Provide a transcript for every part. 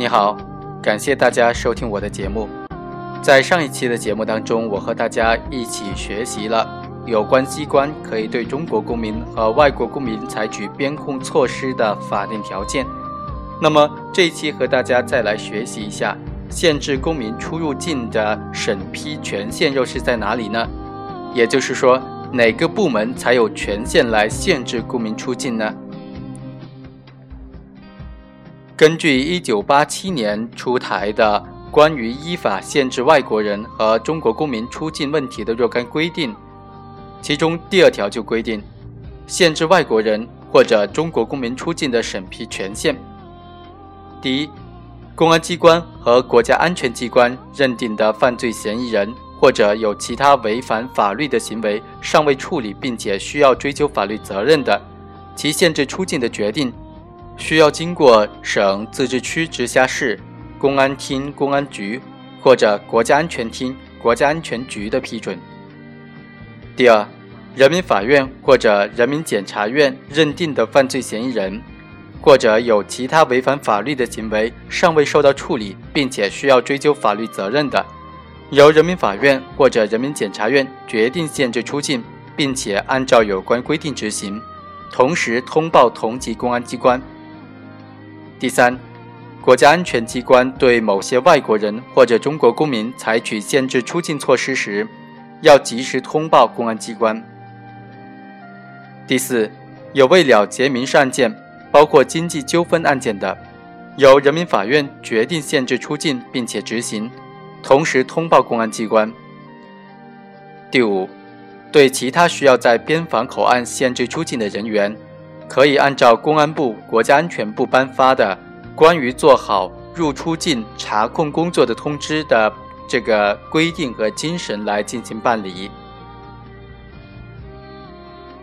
你好，感谢大家收听我的节目。在上一期的节目当中，我和大家一起学习了有关机关可以对中国公民和外国公民采取边控措施的法定条件。那么这一期和大家再来学习一下限制公民出入境的审批权限又是在哪里呢？也就是说，哪个部门才有权限来限制公民出境呢？根据一九八七年出台的关于依法限制外国人和中国公民出境问题的若干规定，其中第二条就规定，限制外国人或者中国公民出境的审批权限。第一，公安机关和国家安全机关认定的犯罪嫌疑人或者有其他违反法律的行为尚未处理并且需要追究法律责任的，其限制出境的决定。需要经过省、自治区、直辖市公安厅、公安局或者国家安全厅、国家安全局的批准。第二，人民法院或者人民检察院认定的犯罪嫌疑人，或者有其他违反法律的行为尚未受到处理并且需要追究法律责任的，由人民法院或者人民检察院决定限制出境，并且按照有关规定执行，同时通报同级公安机关。第三，国家安全机关对某些外国人或者中国公民采取限制出境措施时，要及时通报公安机关。第四，有未了结民事案件，包括经济纠纷案件的，由人民法院决定限制出境并且执行，同时通报公安机关。第五，对其他需要在边防口岸限制出境的人员。可以按照公安部、国家安全部颁发的关于做好入出境查控工作的通知的这个规定和精神来进行办理。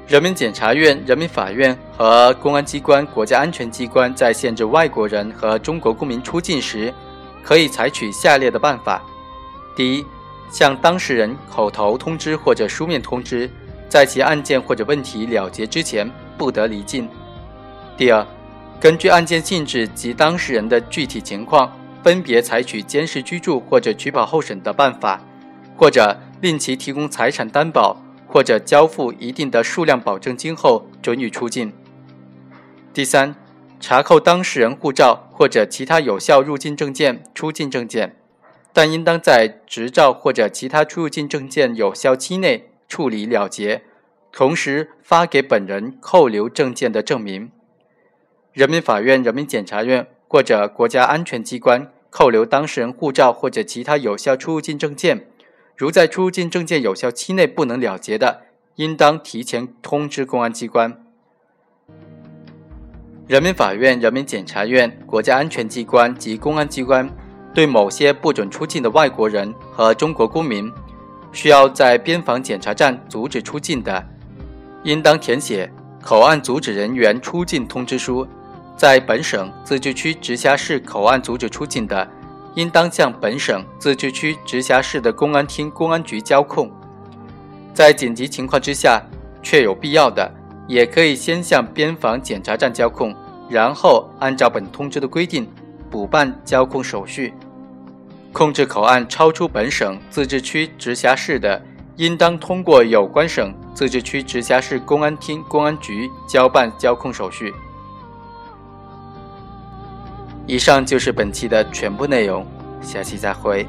人民检察院、人民法院和公安机关、国家安全机关在限制外国人和中国公民出境时，可以采取下列的办法：第一，向当事人口头通知或者书面通知，在其案件或者问题了结之前。不得离境。第二，根据案件性质及当事人的具体情况，分别采取监视居住或者取保候审的办法，或者令其提供财产担保，或者交付一定的数量保证金后准予出境。第三，查扣当事人护照或者其他有效入境证件、出境证件，但应当在执照或者其他出入境证件有效期内处理了结。同时发给本人扣留证件的证明。人民法院、人民检察院或者国家安全机关扣留当事人护照或者其他有效出入境证件，如在出入境证件有效期内不能了结的，应当提前通知公安机关。人民法院、人民检察院、国家安全机关及公安机关对某些不准出境的外国人和中国公民，需要在边防检查站阻止出境的。应当填写口岸阻止人员出境通知书，在本省、自治区、直辖市口岸阻止出境的，应当向本省、自治区、直辖市的公安厅、公安局交控。在紧急情况之下，确有必要的，也可以先向边防检查站交控，然后按照本通知的规定补办交控手续。控制口岸超出本省、自治区、直辖市的，应当通过有关省。自治区、直辖市公安厅、公安局交办交控手续。以上就是本期的全部内容，下期再会。